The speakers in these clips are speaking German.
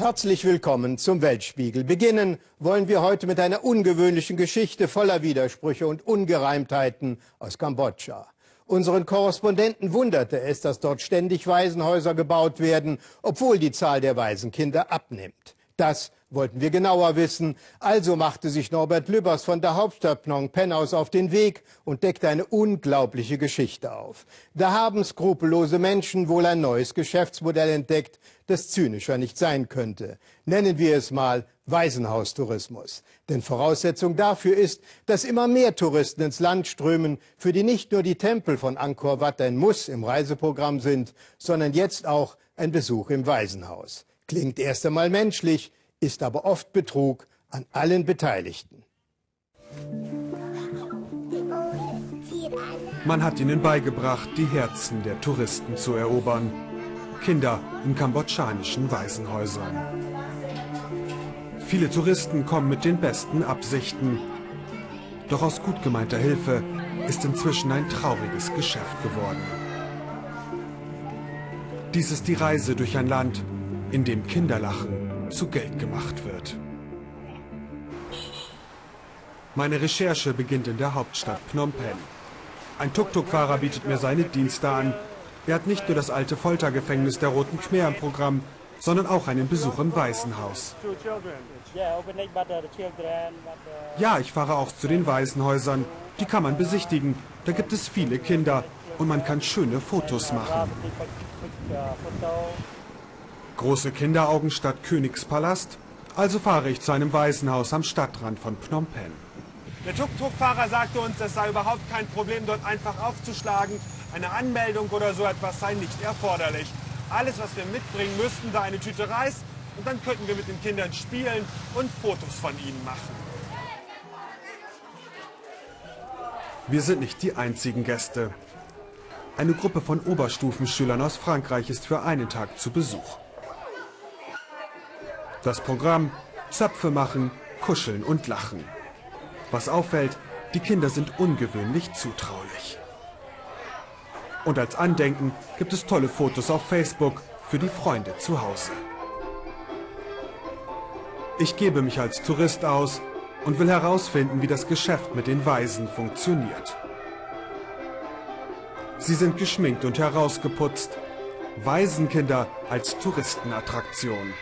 Herzlich willkommen zum Weltspiegel. Beginnen wollen wir heute mit einer ungewöhnlichen Geschichte voller Widersprüche und Ungereimtheiten aus Kambodscha. Unseren Korrespondenten wunderte es, dass dort ständig Waisenhäuser gebaut werden, obwohl die Zahl der Waisenkinder abnimmt. Das wollten wir genauer wissen. Also machte sich Norbert Lübbers von der Hauptstadt Phnom Penh aus auf den Weg und deckte eine unglaubliche Geschichte auf. Da haben skrupellose Menschen wohl ein neues Geschäftsmodell entdeckt, das zynischer nicht sein könnte. Nennen wir es mal Waisenhaustourismus. Denn Voraussetzung dafür ist, dass immer mehr Touristen ins Land strömen, für die nicht nur die Tempel von Angkor Wat ein Muss im Reiseprogramm sind, sondern jetzt auch ein Besuch im Waisenhaus. Klingt erst einmal menschlich, ist aber oft Betrug an allen Beteiligten. Man hat ihnen beigebracht, die Herzen der Touristen zu erobern. Kinder in kambodschanischen Waisenhäusern. Viele Touristen kommen mit den besten Absichten. Doch aus gut gemeinter Hilfe ist inzwischen ein trauriges Geschäft geworden. Dies ist die Reise durch ein Land, in dem Kinderlachen zu Geld gemacht wird. Meine Recherche beginnt in der Hauptstadt Phnom Penh. Ein Tuk-Tuk-Fahrer bietet mir seine Dienste an. Er hat nicht nur das alte Foltergefängnis der Roten Khmer im Programm, sondern auch einen Besuch im Waisenhaus. Ja, ich fahre auch zu den Waisenhäusern. Die kann man besichtigen. Da gibt es viele Kinder und man kann schöne Fotos machen. Große Kinderaugen statt Königspalast? Also fahre ich zu einem Waisenhaus am Stadtrand von Phnom Penh. Der Tuk-Tuk-Fahrer sagte uns, es sei überhaupt kein Problem, dort einfach aufzuschlagen. Eine Anmeldung oder so etwas sei nicht erforderlich. Alles, was wir mitbringen müssten, sei eine Tüte Reis und dann könnten wir mit den Kindern spielen und Fotos von ihnen machen. Wir sind nicht die einzigen Gäste. Eine Gruppe von Oberstufenschülern aus Frankreich ist für einen Tag zu Besuch. Das Programm Zöpfe machen, kuscheln und lachen. Was auffällt, die Kinder sind ungewöhnlich zutraulich. Und als Andenken gibt es tolle Fotos auf Facebook für die Freunde zu Hause. Ich gebe mich als Tourist aus und will herausfinden, wie das Geschäft mit den Waisen funktioniert. Sie sind geschminkt und herausgeputzt. Waisenkinder als Touristenattraktion.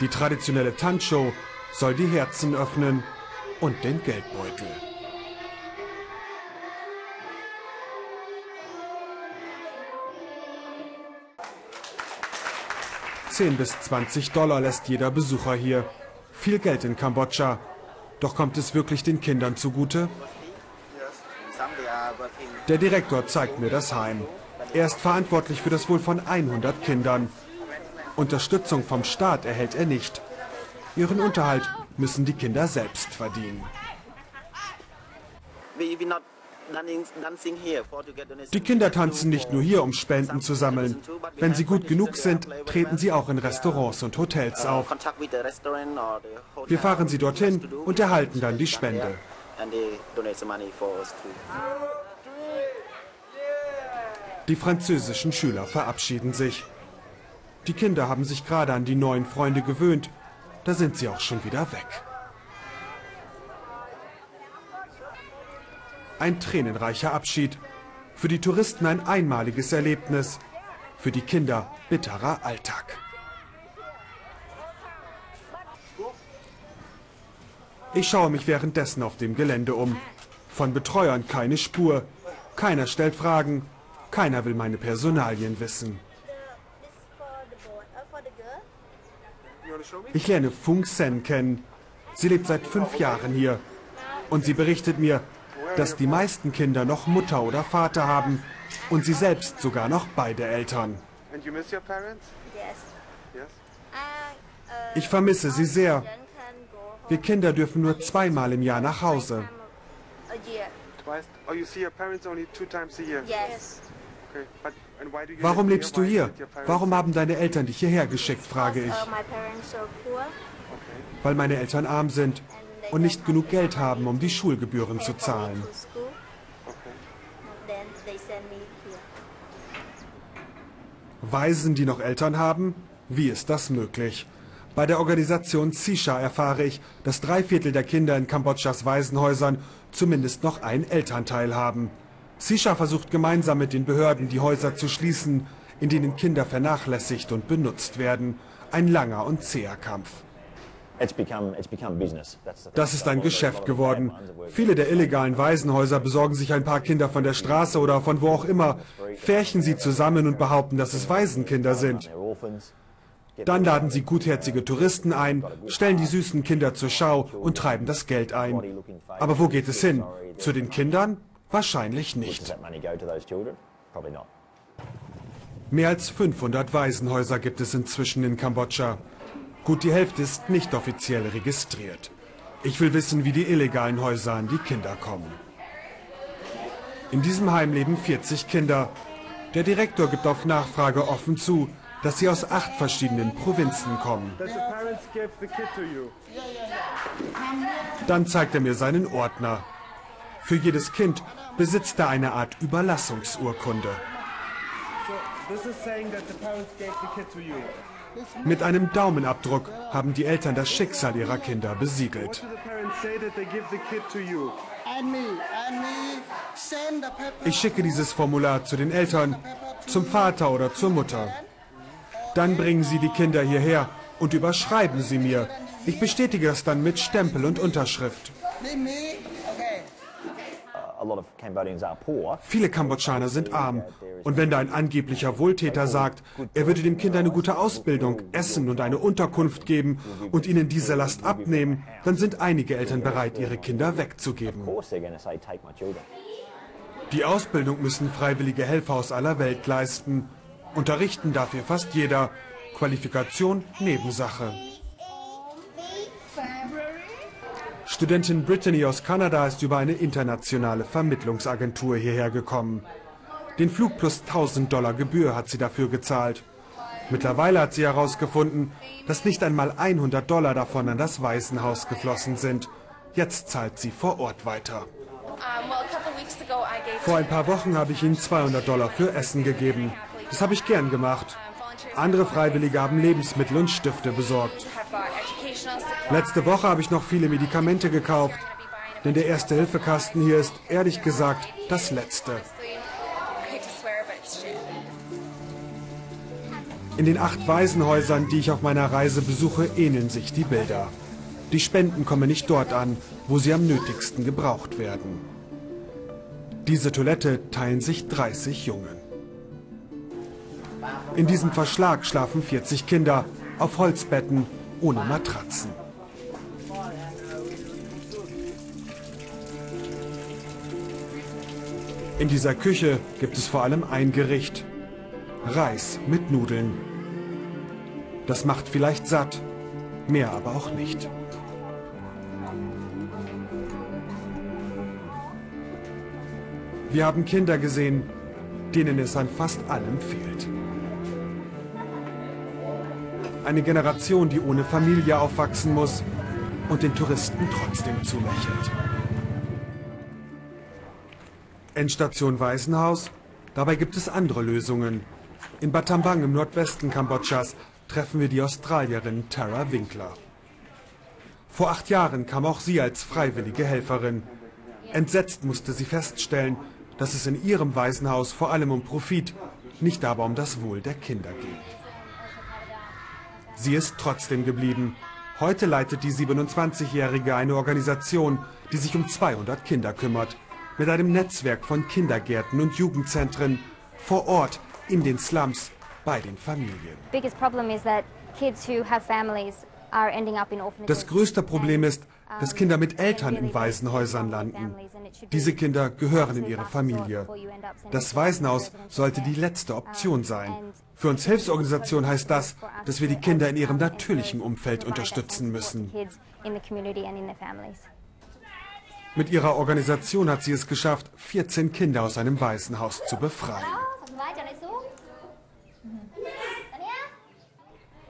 Die traditionelle Tanzshow soll die Herzen öffnen und den Geldbeutel. 10 bis 20 Dollar lässt jeder Besucher hier. Viel Geld in Kambodscha. Doch kommt es wirklich den Kindern zugute? Der Direktor zeigt mir das Heim. Er ist verantwortlich für das Wohl von 100 Kindern. Unterstützung vom Staat erhält er nicht. Ihren Unterhalt müssen die Kinder selbst verdienen. Die Kinder tanzen nicht nur hier, um Spenden zu sammeln. Wenn sie gut genug sind, treten sie auch in Restaurants und Hotels auf. Wir fahren sie dorthin und erhalten dann die Spende. Die französischen Schüler verabschieden sich. Die Kinder haben sich gerade an die neuen Freunde gewöhnt. Da sind sie auch schon wieder weg. Ein tränenreicher Abschied. Für die Touristen ein einmaliges Erlebnis. Für die Kinder bitterer Alltag. Ich schaue mich währenddessen auf dem Gelände um. Von Betreuern keine Spur. Keiner stellt Fragen. Keiner will meine Personalien wissen. Ich lerne Fung Sen kennen. Sie lebt seit fünf Jahren hier. Und sie berichtet mir, dass die meisten Kinder noch Mutter oder Vater haben und sie selbst sogar noch beide Eltern. Ich vermisse sie sehr. Wir Kinder dürfen nur zweimal im Jahr nach Hause. Warum lebst du hier? Warum haben deine Eltern dich hierher geschickt, frage ich. Weil meine Eltern arm sind und nicht genug Geld haben, um die Schulgebühren zu zahlen. Waisen, die noch Eltern haben? Wie ist das möglich? Bei der Organisation CISHA erfahre ich, dass drei Viertel der Kinder in Kambodschas Waisenhäusern zumindest noch einen Elternteil haben. CISHA versucht gemeinsam mit den Behörden, die Häuser zu schließen, in denen Kinder vernachlässigt und benutzt werden. Ein langer und zäher Kampf. Das ist ein Geschäft geworden. Viele der illegalen Waisenhäuser besorgen sich ein paar Kinder von der Straße oder von wo auch immer, färchen sie zusammen und behaupten, dass es Waisenkinder sind. Dann laden sie gutherzige Touristen ein, stellen die süßen Kinder zur Schau und treiben das Geld ein. Aber wo geht es hin? Zu den Kindern? Wahrscheinlich nicht. Mehr als 500 Waisenhäuser gibt es inzwischen in Kambodscha. Gut die Hälfte ist nicht offiziell registriert. Ich will wissen, wie die illegalen Häuser an die Kinder kommen. In diesem Heim leben 40 Kinder. Der Direktor gibt auf Nachfrage offen zu, dass sie aus acht verschiedenen Provinzen kommen. Dann zeigt er mir seinen Ordner. Für jedes Kind besitzt er eine Art Überlassungsurkunde. Mit einem Daumenabdruck haben die Eltern das Schicksal ihrer Kinder besiegelt. Ich schicke dieses Formular zu den Eltern, zum Vater oder zur Mutter. Dann bringen sie die Kinder hierher und überschreiben sie mir. Ich bestätige das dann mit Stempel und Unterschrift. Viele Kambodschaner sind arm. Und wenn da ein angeblicher Wohltäter sagt, er würde den Kindern eine gute Ausbildung, Essen und eine Unterkunft geben und ihnen diese Last abnehmen, dann sind einige Eltern bereit, ihre Kinder wegzugeben. Die Ausbildung müssen freiwillige Helfer aus aller Welt leisten. Unterrichten darf hier fast jeder. Qualifikation Nebensache. Studentin Brittany aus Kanada ist über eine internationale Vermittlungsagentur hierher gekommen. Den Flug plus 1000 Dollar Gebühr hat sie dafür gezahlt. Mittlerweile hat sie herausgefunden, dass nicht einmal 100 Dollar davon an das Waisenhaus geflossen sind. Jetzt zahlt sie vor Ort weiter. Vor ein paar Wochen habe ich ihnen 200 Dollar für Essen gegeben. Das habe ich gern gemacht. Andere Freiwillige haben Lebensmittel und Stifte besorgt. Letzte Woche habe ich noch viele Medikamente gekauft, denn der erste Hilfekasten hier ist ehrlich gesagt das letzte. In den acht Waisenhäusern, die ich auf meiner Reise besuche, ähneln sich die Bilder. Die Spenden kommen nicht dort an, wo sie am nötigsten gebraucht werden. Diese Toilette teilen sich 30 Jungen. In diesem Verschlag schlafen 40 Kinder auf Holzbetten ohne Matratzen. In dieser Küche gibt es vor allem ein Gericht. Reis mit Nudeln. Das macht vielleicht satt, mehr aber auch nicht. Wir haben Kinder gesehen, denen es an fast allem fehlt. Eine Generation, die ohne Familie aufwachsen muss und den Touristen trotzdem zulächelt. Endstation Waisenhaus. Dabei gibt es andere Lösungen. In Battambang im Nordwesten Kambodschas treffen wir die Australierin Tara Winkler. Vor acht Jahren kam auch sie als freiwillige Helferin. Entsetzt musste sie feststellen, dass es in ihrem Waisenhaus vor allem um Profit, nicht aber um das Wohl der Kinder geht. Sie ist trotzdem geblieben. Heute leitet die 27-Jährige eine Organisation, die sich um 200 Kinder kümmert. Mit einem Netzwerk von Kindergärten und Jugendzentren vor Ort in den Slums bei den Familien. Das größte Problem ist, dass Kinder mit Eltern in Waisenhäusern landen. Diese Kinder gehören in ihre Familie. Das Waisenhaus sollte die letzte Option sein. Für uns Hilfsorganisationen heißt das, dass wir die Kinder in ihrem natürlichen Umfeld unterstützen müssen. Mit ihrer Organisation hat sie es geschafft, 14 Kinder aus einem Waisenhaus zu befreien.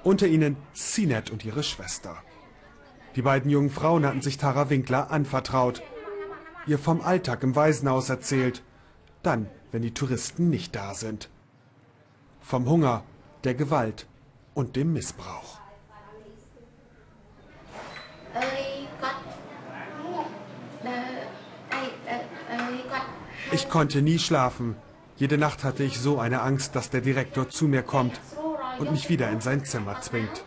Unter ihnen Sinet und ihre Schwester. Die beiden jungen Frauen hatten sich Tara Winkler anvertraut, ihr vom Alltag im Waisenhaus erzählt, dann, wenn die Touristen nicht da sind. Vom Hunger, der Gewalt und dem Missbrauch. Ich konnte nie schlafen. Jede Nacht hatte ich so eine Angst, dass der Direktor zu mir kommt und mich wieder in sein Zimmer zwingt.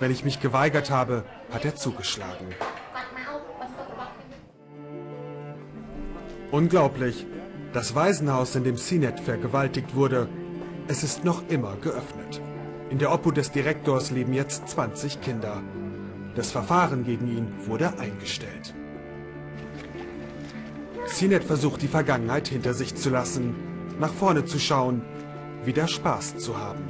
Wenn ich mich geweigert habe, hat er zugeschlagen. Unglaublich. Das Waisenhaus, in dem Sinet vergewaltigt wurde, es ist noch immer geöffnet. In der Obhut des Direktors leben jetzt 20 Kinder. Das Verfahren gegen ihn wurde eingestellt. Sinet versucht die Vergangenheit hinter sich zu lassen, nach vorne zu schauen, wieder Spaß zu haben.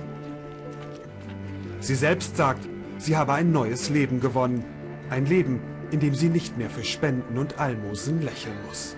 Sie selbst sagt, sie habe ein neues Leben gewonnen. Ein Leben, in dem sie nicht mehr für Spenden und Almosen lächeln muss.